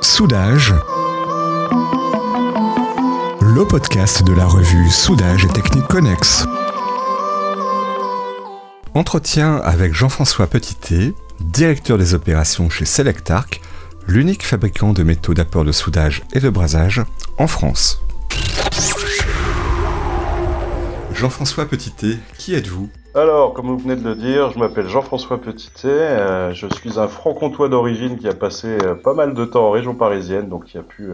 Soudage, le podcast de la revue Soudage et Technique Connexe. Entretien avec Jean-François Petitet, directeur des opérations chez Selectarc, l'unique fabricant de métaux d'apport de soudage et de brasage en France. Jean-François Petitet, qui êtes-vous? Alors, comme vous venez de le dire, je m'appelle Jean-François Petitet, euh, je suis un franc-comtois d'origine qui a passé euh, pas mal de temps en région parisienne, donc qui a pu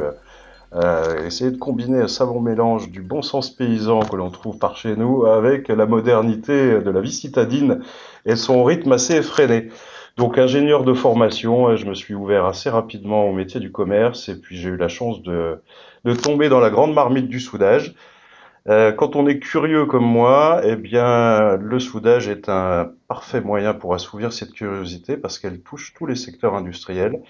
euh, essayer de combiner un savant mélange du bon sens paysan que l'on trouve par chez nous avec la modernité de la vie citadine et son rythme assez effréné. Donc ingénieur de formation, je me suis ouvert assez rapidement au métier du commerce et puis j'ai eu la chance de, de tomber dans la grande marmite du soudage. Euh, quand on est curieux comme moi, eh bien, le soudage est un parfait moyen pour assouvir cette curiosité parce qu'elle touche tous les secteurs industriels,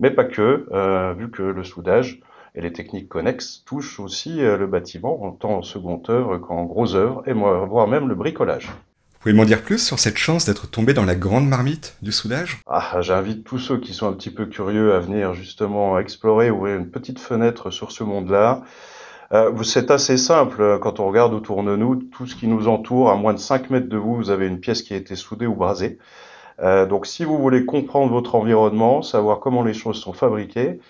mais pas que, euh, vu que le soudage et les techniques connexes touchent aussi euh, le bâtiment, en tant en second œuvre qu'en gros œuvre, et voire même le bricolage. Vous pouvez m'en dire plus sur cette chance d'être tombé dans la grande marmite du soudage? Ah, j'invite tous ceux qui sont un petit peu curieux à venir justement explorer, ouvrir une petite fenêtre sur ce monde-là. Euh, c'est assez simple euh, quand on regarde autour de nous, tout ce qui nous entoure, à moins de 5 mètres de vous, vous avez une pièce qui a été soudée ou brasée. Euh, donc si vous voulez comprendre votre environnement, savoir comment les choses sont fabriquées,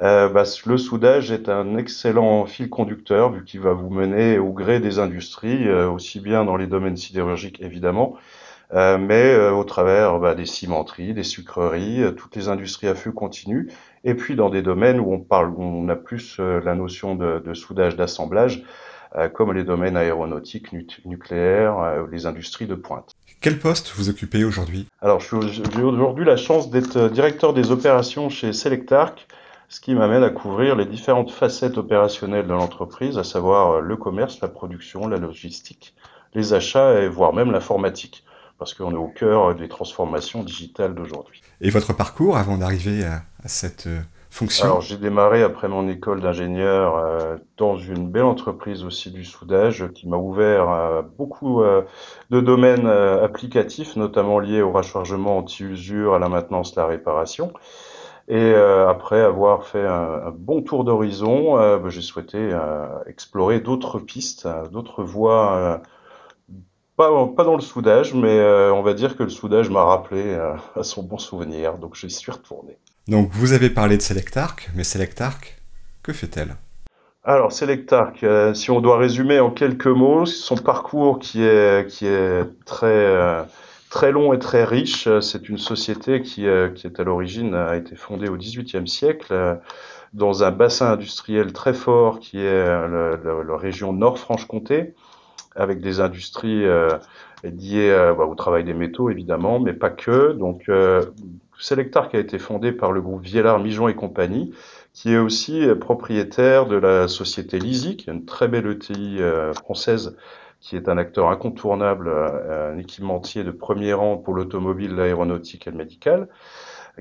euh, bah, le soudage est un excellent fil conducteur vu qu'il va vous mener au gré des industries, aussi bien dans les domaines sidérurgiques évidemment, euh, mais au travers bah, des cimenteries, des sucreries, toutes les industries à feu continu, et puis dans des domaines où on parle, où on a plus la notion de, de soudage d'assemblage, comme les domaines aéronautiques, nucléaires, les industries de pointe. Quel poste vous occupez aujourd'hui? Alors, j'ai aujourd'hui la chance d'être directeur des opérations chez Selectarc, ce qui m'amène à couvrir les différentes facettes opérationnelles de l'entreprise, à savoir euh, le commerce, la production, la logistique, les achats et voire même l'informatique, parce qu'on est au cœur des transformations digitales d'aujourd'hui. Et votre parcours avant d'arriver à, cette euh, fonction Alors j'ai démarré après mon école d'ingénieur euh, dans une belle entreprise aussi du soudage qui m'a ouvert à beaucoup de domaines applicatifs, notamment liés au rechargement anti-usure, à la maintenance, la réparation. Et euh, après avoir fait un, bon tour d'horizon, euh, bah, j'ai souhaité euh, explorer d'autres pistes, d'autres voies. Pas, pas, dans le soudage, mais on va dire que le soudage m'a rappelé à son bon souvenir, donc j'y suis retourné. Donc vous avez parlé de Selectarc, mais Selectarc, que fait-elle? Alors, Selectarc, si on doit résumer en quelques mots, son parcours qui est, qui est très, très long et très riche. C'est une société qui, euh, qui est à l'origine a été fondée au XVIIIe siècle euh, dans un bassin industriel très fort qui est la région Nord-Franche-Comté, avec des industries euh, liées bah, au travail des métaux évidemment, mais pas que. Donc euh, Selectar qui a été fondé par le groupe Viellard, Mijon et compagnie, qui est aussi propriétaire de la société Lisi, qui est une très belle ETI française qui est un acteur incontournable, euh, un équipementier de premier rang pour l'automobile, l'aéronautique et le médical,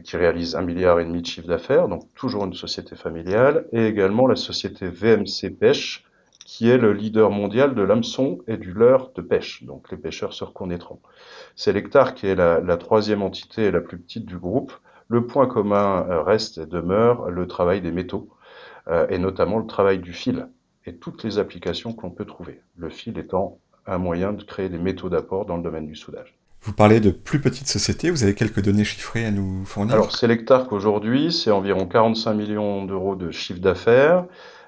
qui réalise un milliard et demi de chiffre d'affaires, donc toujours une société familiale, et également la société VMC Pêche, qui est le leader mondial de l'hameçon et du leurre de pêche, donc les pêcheurs se reconnaîtront. C'est l'hectare qui est la, la, troisième entité et la plus petite du groupe. Le point commun euh, reste et demeure le travail des métaux, euh, et notamment le travail du fil et toutes les applications qu'on peut trouver. Le fil étant un moyen de créer des métaux d'apport dans le domaine du soudage. Vous parlez de plus petites sociétés, vous avez quelques données chiffrées à nous fournir? Alors Selectarc aujourd'hui, c'est environ 45 millions d'euros de chiffre d'affaires,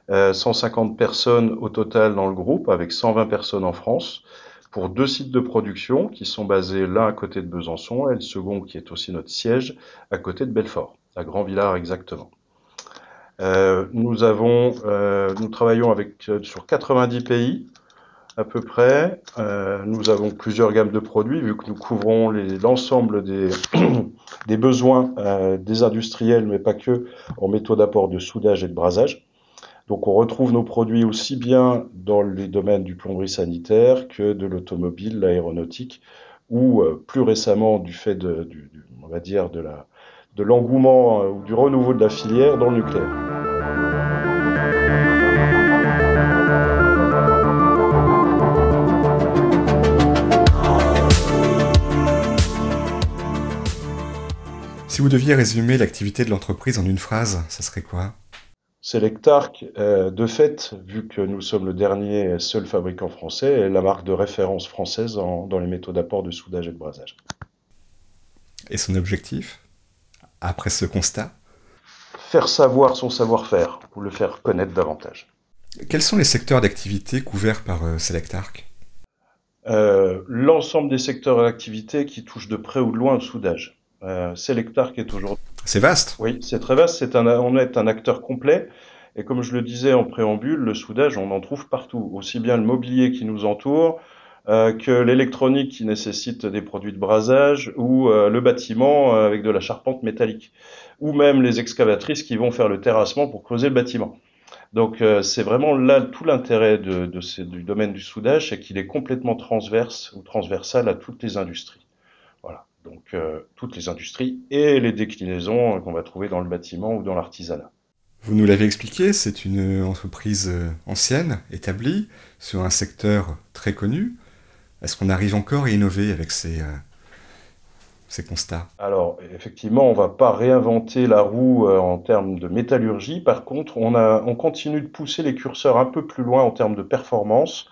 150 euh, personnes au total dans le groupe, avec 120 personnes en France, pour deux sites de production qui sont basés l'un à côté de Besançon et le second qui est aussi notre siège à côté de Belfort, à Grand Villard exactement. Euh, nous avons, euh, nous travaillons avec sur 90 pays à peu près. Nous avons plusieurs gammes de produits vu que nous couvrons l'ensemble des, des besoins des industriels, mais pas que, en métaux d'apport de soudage et de brasage. Donc on retrouve nos produits aussi bien dans les domaines du plomberie sanitaire que de l'automobile, l'aéronautique, ou plus récemment du fait de, on va dire l'engouement ou du renouveau de la filière dans le nucléaire. Si vous deviez résumer l'activité de l'entreprise en une phrase, ça serait quoi? Selectarc, euh, de fait, vu que nous sommes le dernier seul fabricant français, est la marque de référence française dans les métaux d'apport de soudage et de brasage. Et son objectif, après ce constat? Faire savoir son savoir-faire, ou le faire connaître davantage. Quels sont les secteurs d'activité couverts par euh, Selectarc euh, L'ensemble des secteurs d'activité qui touchent de près ou de loin le soudage. Euh, Selectarc est aujourd'hui. C'est vaste. Oui, c'est très vaste. C'est un, on est un acteur complet. Et comme je le disais en préambule, le soudage, on en trouve partout. Aussi bien le mobilier qui nous entoure euh, que l'électronique qui nécessite des produits de brasage ou euh, le bâtiment euh, avec de la charpente métallique. Ou même les excavatrices qui vont faire le terrassement pour creuser le bâtiment. Donc c'est vraiment là tout l'intérêt de, de du domaine du soudage, c'est qu'il est complètement transverse ou transversal à toutes les industries. Donc euh, toutes les industries et les déclinaisons qu'on va trouver dans le bâtiment ou dans l'artisanat. Vous nous l'avez expliqué, c'est une entreprise euh, ancienne, établie, sur un secteur très connu. Est-ce qu'on arrive encore à innover avec ces, euh, ces constats? Alors, effectivement, on ne va pas réinventer la roue en termes de métallurgie. Par contre, on, a, on continue de pousser les curseurs un peu plus loin en termes de performance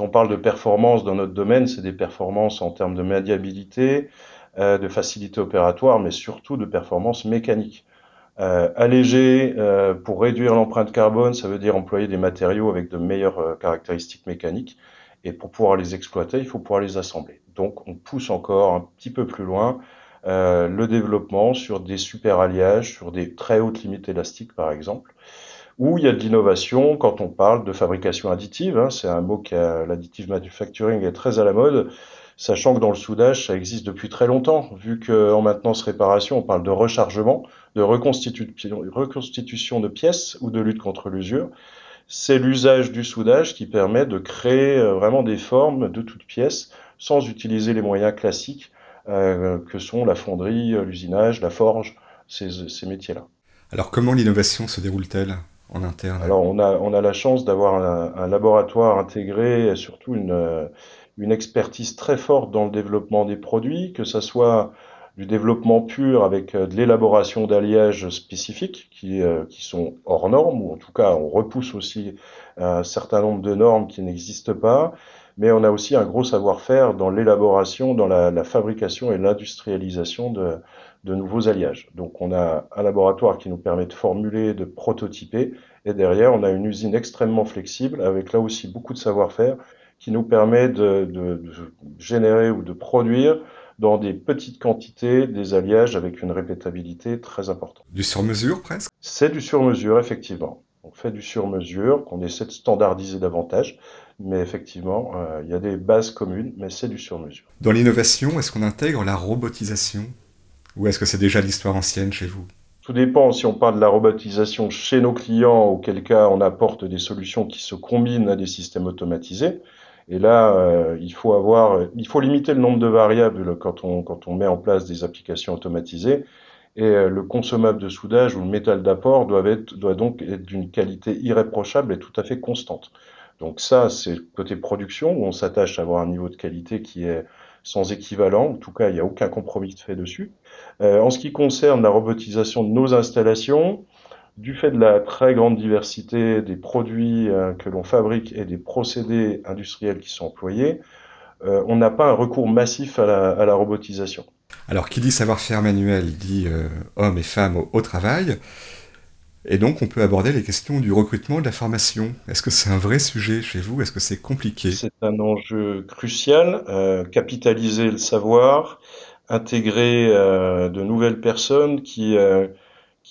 on parle de performance dans notre domaine, c'est des performances en termes de médiabilité, euh, de facilité opératoire, mais surtout de performance mécanique. Euh, alléger euh, pour réduire l'empreinte carbone, ça veut dire employer des matériaux avec de meilleures caractéristiques mécaniques. Et pour pouvoir les exploiter, il faut pouvoir les assembler. Donc on pousse encore un petit peu plus loin le développement sur des super alliages, sur des très hautes limites élastiques par exemple où il y a de l'innovation quand on parle de fabrication additive. Hein, c'est un mot qui l'additive manufacturing est très à la mode, sachant que dans le soudage, ça existe depuis très longtemps, vu qu'en maintenance réparation, on parle de rechargement, de reconstitution de pièces ou de lutte contre l'usure. C'est l'usage du soudage qui permet de créer euh, vraiment des formes de toutes pièces sans utiliser les moyens classiques euh, que sont la fonderie, l'usinage, la forge, ces, ces métiers-là. Alors comment l'innovation se déroule-t-elle en interne? Alors, on a, on a la chance d'avoir un, laboratoire intégré et surtout une, une expertise très forte dans le développement des produits, que ce soit du développement pur avec euh, de l'élaboration d'alliages spécifiques qui, euh, qui sont hors normes, ou en tout cas on repousse aussi un certain nombre de normes qui n'existent pas, mais on a aussi un gros savoir-faire dans l'élaboration, dans la, la, fabrication et l'industrialisation de, de nouveaux alliages. Donc on a un laboratoire qui nous permet de formuler, de prototyper, et derrière on a une usine extrêmement flexible avec là aussi beaucoup de savoir-faire qui nous permet de, de, générer ou de produire dans des petites quantités des alliages avec une répétabilité très importante. Du sur-mesure presque? C'est du sur-mesure, effectivement. On fait du sur-mesure, qu'on essaie de standardiser davantage, mais effectivement, euh, il y a des bases communes, mais c'est du sur-mesure. Dans l'innovation, est-ce qu'on intègre la robotisation? Ou est-ce que c'est déjà l'histoire ancienne chez vous? Tout dépend si on parle de la robotisation chez nos clients, auquel cas on apporte des solutions qui se combinent à des systèmes automatisés. Et là, euh, il faut avoir, il faut limiter le nombre de variables quand on, quand on met en place des applications automatisées. Et euh, le consommable de soudage ou le métal d'apport doit, être, doit donc être d'une qualité irréprochable et tout à fait constante. Donc ça, c'est côté production où on s'attache à avoir un niveau de qualité qui est sans équivalent. En tout cas, il n'y a aucun compromis de fait dessus. Euh, en ce qui concerne la robotisation de nos installations, du fait de la très grande diversité des produits euh, que l'on fabrique et des procédés industriels qui sont employés, euh, on n'a pas un recours massif à la, robotisation. Alors, qui dit savoir-faire manuel dit hommes et femmes au travail. Et donc, on peut aborder les questions du recrutement de la formation. Est-ce que c'est un vrai sujet chez vous? Est-ce que c'est compliqué? C'est un enjeu crucial. Euh, capitaliser le savoir, intégrer euh, de nouvelles personnes qui, euh,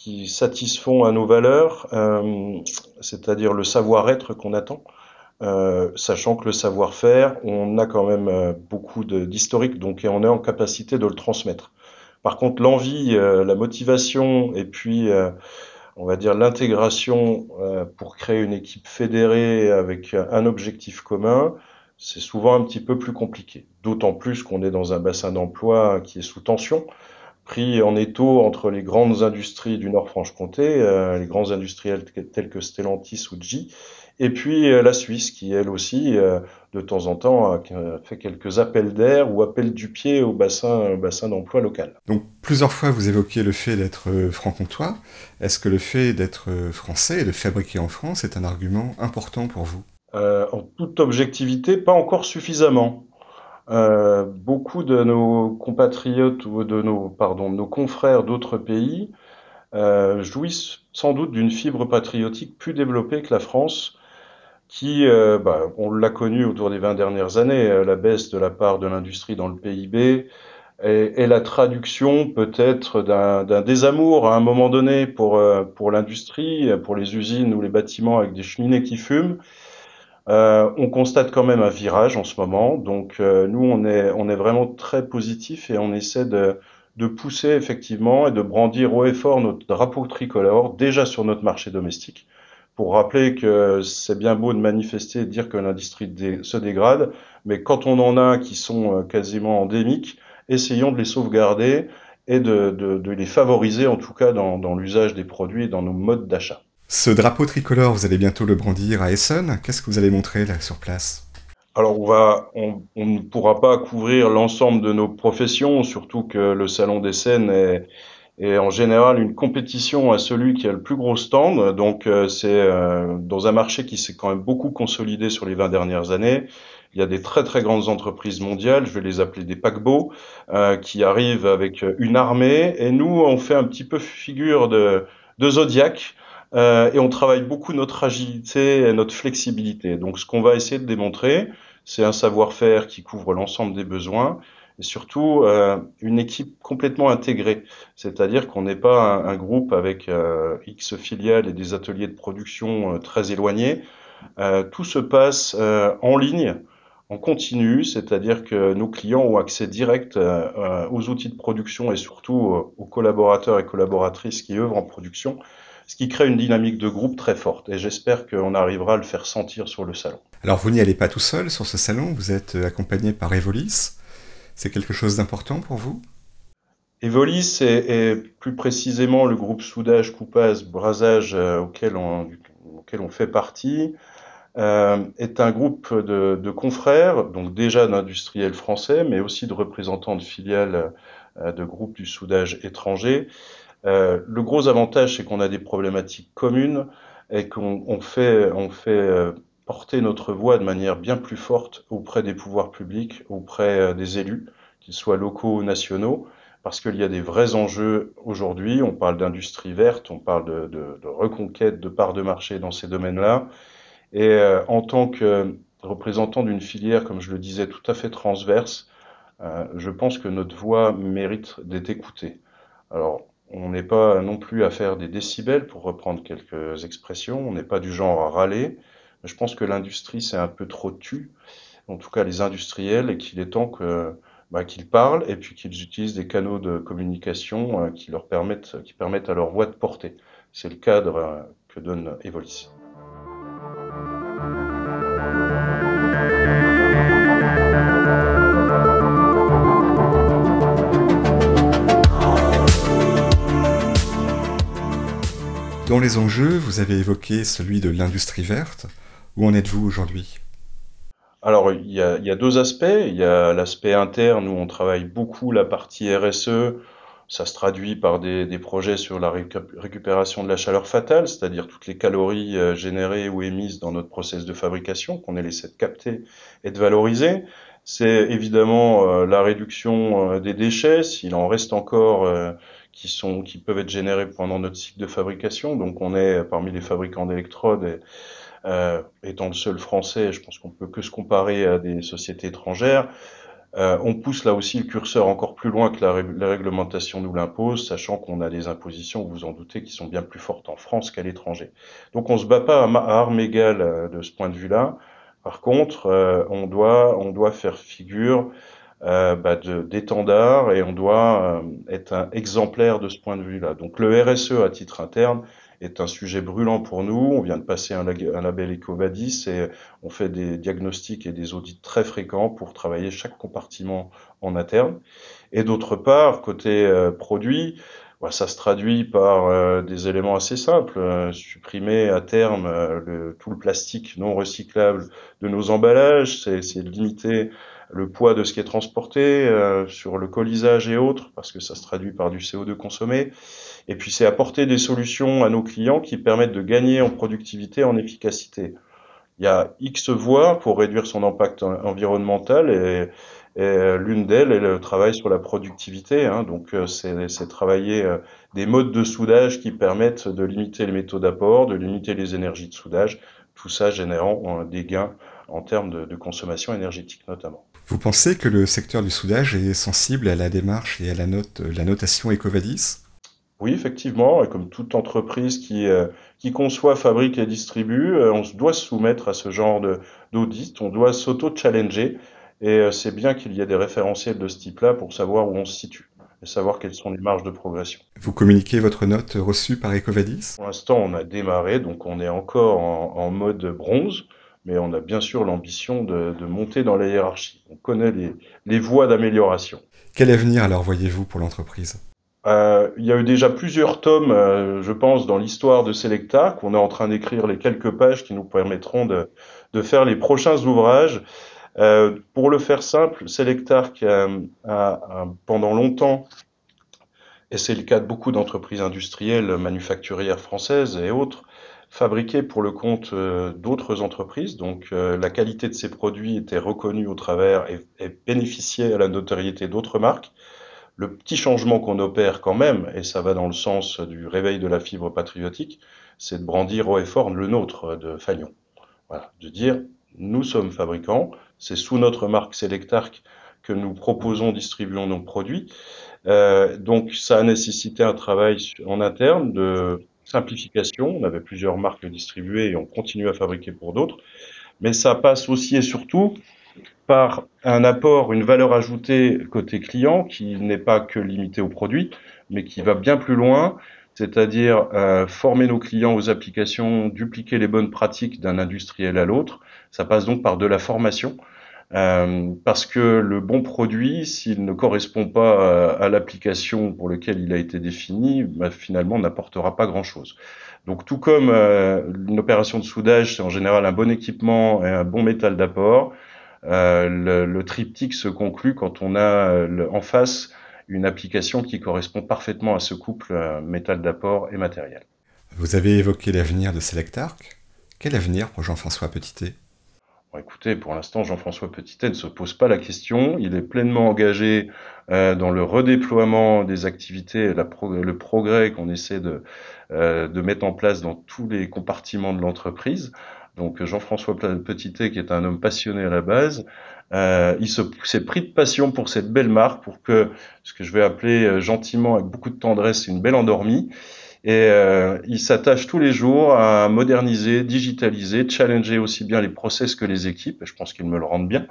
qui satisfont à nos valeurs, c'est-à-dire le savoir-être qu'on attend. sachant que le savoir-faire, on a quand même beaucoup d'historique, donc on est en capacité de le transmettre. Par contre, l'envie, la motivation et puis on va dire, l'intégration euh, pour créer une équipe fédérée avec un objectif commun, c'est souvent un petit peu plus compliqué. D'autant plus qu'on est dans un bassin d'emploi qui est sous tension, pris en étau entre les grandes industries du Nord-Franche-Comté, euh, les grands industriels tels que Stellantis ou G, Et puis la Suisse, qui elle aussi, de temps en temps, fait quelques appels d'air ou appels du pied au bassin, bassin d'emploi local. Donc plusieurs fois, vous évoquez le fait d'être franc-comtois. Est-ce que le fait d'être français et de fabriquer en France est un argument important pour vous? En toute objectivité, pas encore suffisamment. Euh, beaucoup de nos compatriotes ou de nos, pardon, nos confrères d'autres pays euh, jouissent sans doute d'une fibre patriotique plus développée que la France, qui, euh, bah, on l'a connu autour des 20 dernières années, la baisse de la part de l'industrie dans le PIB est, est la traduction peut-être d'un désamour à un moment donné pour, pour l'industrie, pour les usines ou les bâtiments avec des cheminées qui fument euh, on constate quand même un virage en ce moment, donc euh, nous on est, on est vraiment très positif et on essaie de, de pousser effectivement et de brandir haut et fort notre drapeau tricolore déjà sur notre marché domestique pour rappeler que c'est bien beau de manifester et de dire que l'industrie se dégrade, mais quand on en a qui sont euh, quasiment endémiques, essayons de les sauvegarder et de, de, de les favoriser en tout cas dans, dans l'usage des produits et dans nos modes d'achat. Ce drapeau tricolore, vous allez bientôt le brandir à Essen. Qu'est-ce que vous allez montrer là sur place? Alors on ne pourra pas couvrir l'ensemble de nos professions, surtout que le salon d'Essen est, est, en général une compétition à celui qui a le plus gros stand. Donc euh, c'est euh, dans un marché qui s'est quand même beaucoup consolidé sur les 20 dernières années. Il y a des très très grandes entreprises mondiales, je vais les appeler des paquebots, euh, qui arrivent avec une armée. Et nous, on fait un petit peu figure de, de Zodiac. Euh, et on travaille beaucoup notre agilité et notre flexibilité. Donc ce qu'on va essayer de démontrer, c'est un savoir-faire qui couvre l'ensemble des besoins et surtout euh, une équipe complètement intégrée. C'est-à-dire qu'on n'est pas un, groupe avec euh, X filiales et des ateliers de production très éloignés. Tout se passe en ligne, en continu, c'est-à-dire que nos clients ont accès direct aux outils de production et surtout aux collaborateurs et collaboratrices qui œuvrent en production ce qui crée une dynamique de groupe très forte. Et j'espère qu'on arrivera à le faire sentir sur le salon. Alors vous n'y allez pas tout seul sur ce salon, vous êtes euh, accompagné par Evolis. C'est quelque chose d'important pour vous? Evolis est, plus précisément le groupe soudage, coupage, brasage euh, auquel, on, auquel on fait partie. Euh, est un groupe de, de, confrères, donc déjà d'industriels français, mais aussi de représentants de filiales euh, de groupes du soudage étranger, le gros avantage, c'est qu'on a des problématiques communes et qu'on fait, euh, porter notre voix de manière bien plus forte auprès des pouvoirs publics, auprès euh, des élus, qu'ils soient locaux ou nationaux, parce qu'il y a des vrais enjeux aujourd'hui. On parle d'industrie verte, on parle de, reconquête de parts de marché dans ces domaines-là. Et euh, en tant que représentant d'une filière, comme je le disais, tout à fait transverse, euh, je pense que notre voix mérite d'être écoutée. Alors, on n'est pas non plus à faire des décibels, pour reprendre quelques expressions. On n'est pas du genre à râler. je pense que l'industrie s'est un peu trop tue, en tout cas les industriels, et qu'il est temps que, bah, qu'ils parlent et puis qu'ils utilisent des canaux de communication euh, qui leur permettent, qui permettent à leur voix de porter. C'est le cadre euh, que donne Evolis. Dans les enjeux, vous avez évoqué celui de l'industrie verte. Où en êtes-vous aujourd'hui? Alors, il y, a, deux aspects. Il y a l'aspect interne où on travaille beaucoup la partie RSE. Ça se traduit par des, projets sur la récupération de la chaleur fatale, c'est-à-dire toutes les calories euh, générées ou émises dans notre process de fabrication qu'on essaie de capter et de valoriser. C'est évidemment euh, la réduction euh, des déchets, s'il en reste encore qui, sont, qui peuvent être générés pendant notre cycle de fabrication. Donc on est parmi les fabricants d'électrodes, euh, étant le seul français, je pense qu'on peut que se comparer à des sociétés étrangères. Euh, on pousse là aussi le curseur encore plus loin que la, réglementation nous l'impose, sachant qu'on a des impositions, vous vous en doutez, qui sont bien plus fortes en France qu'à l'étranger. Donc on se bat pas à, à armes égales euh, de ce point de vue-là. Par contre, euh, on, doit, on doit faire figure euh, bah, d'étendard et on doit euh, être un exemplaire de ce point de vue-là. Donc le RSE à titre interne est un sujet brûlant pour nous. On vient de passer un, label EcoVadis et on fait des diagnostics et des audits très fréquents pour travailler chaque compartiment en interne. Et d'autre part, côté euh, produit, bah, ça se traduit par des éléments assez simples. supprimer à terme le, tout le plastique non recyclable de nos emballages, c'est limiter le poids de ce qui est transporté sur le colisage et autres, parce que ça se traduit par du CO2 consommé. Et puis c'est apporter des solutions à nos clients qui permettent de gagner en productivité, en efficacité. Il y a X voies pour réduire son impact environnemental et, l'une d'elles est le travail sur la productivité. Hein. Donc euh, c'est travailler euh, des modes de soudage qui permettent de limiter les métaux d'apport, de limiter les énergies de soudage, tout ça générant euh, des gains en termes de, de consommation énergétique notamment. Vous pensez que le secteur du soudage est sensible à la démarche et à la, note, la notation EcoVadis? Oui, effectivement, et comme toute entreprise qui, euh, qui conçoit, fabrique et distribue, euh, on doit se soumettre à ce genre d'audit, on doit s'auto-challenger, et euh, c'est bien qu'il y ait des référentiels de ce type-là pour savoir où on se situe et savoir quelles sont les marges de progression. Vous communiquez votre note reçue par Ecovadis? Pour l'instant, on a démarré, donc on est encore en, mode bronze, mais on a bien sûr l'ambition de, de, monter dans la hiérarchie. On connaît les, les voies d'amélioration. Quel avenir alors voyez-vous pour l'entreprise? Euh, il y a eu déjà plusieurs tomes, euh, je pense, dans l'histoire de Selecta, qu'on est en train d'écrire les quelques pages qui nous permettront de, de faire les prochains ouvrages. Euh, pour le faire simple, Selectarc a, a, pendant longtemps, et c'est le cas de beaucoup d'entreprises industrielles, manufacturières françaises et autres, fabriqué pour le compte d'autres entreprises. Donc la qualité de ces produits était reconnue au travers et, bénéficiait à la notoriété d'autres marques. Le petit changement qu'on opère quand même, et ça va dans le sens du réveil de la fibre patriotique, c'est de brandir haut et fort le nôtre de Fagnon. Voilà, de dire nous sommes fabricants, c'est sous notre marque Selectarc que nous proposons, distribuons nos produits. Euh, donc ça a nécessité un travail en interne de simplification. On avait plusieurs marques distribuées et on continue à fabriquer pour d'autres. Mais ça passe aussi et surtout par un apport, une valeur ajoutée côté client qui n'est pas que limitée au produit, mais qui va bien plus loin, c'est-à-dire euh, former nos clients aux applications, dupliquer les bonnes pratiques d'un industriel à l'autre. Ça passe donc par de la formation. Euh, parce que le bon produit, s'il ne correspond pas euh, à, l'application pour laquelle il a été défini, bah, finalement n'apportera pas grand-chose. Donc tout comme une opération de soudage, c'est en général un bon équipement et un bon métal d'apport, euh, le, triptyque se conclut quand on a euh, en face une application qui correspond parfaitement à ce couple euh, métal d'apport et matériel. Vous avez évoqué l'avenir de Selectarc. Quel avenir pour Jean-François Petitet? Bon, Écoutez, pour l'instant, Jean-François Petitet ne se pose pas la question. Il est pleinement engagé euh, dans le redéploiement des activités, la le progrès qu'on essaie de, euh, de mettre en place dans tous les compartiments de l'entreprise. Donc Jean-François Petitet, qui est un homme passionné à la base, euh, il s'est pris de passion pour cette belle marque, pour que ce que je vais appeler euh, gentiment, avec beaucoup de tendresse, une belle endormie. Et euh, il s'attache tous les jours à moderniser, digitaliser, challenger aussi bien les process que les équipes, et je pense qu'il me le rendent bien,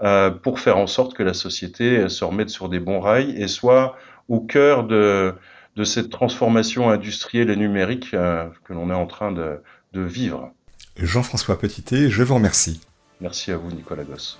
euh, pour faire en sorte que la société se remette sur des bons rails et soit au cœur de, de cette transformation industrielle et numérique euh, que l'on est en train de, de vivre. Jean-François Petitet, je vous remercie. Merci à vous, Nicolas Gosse.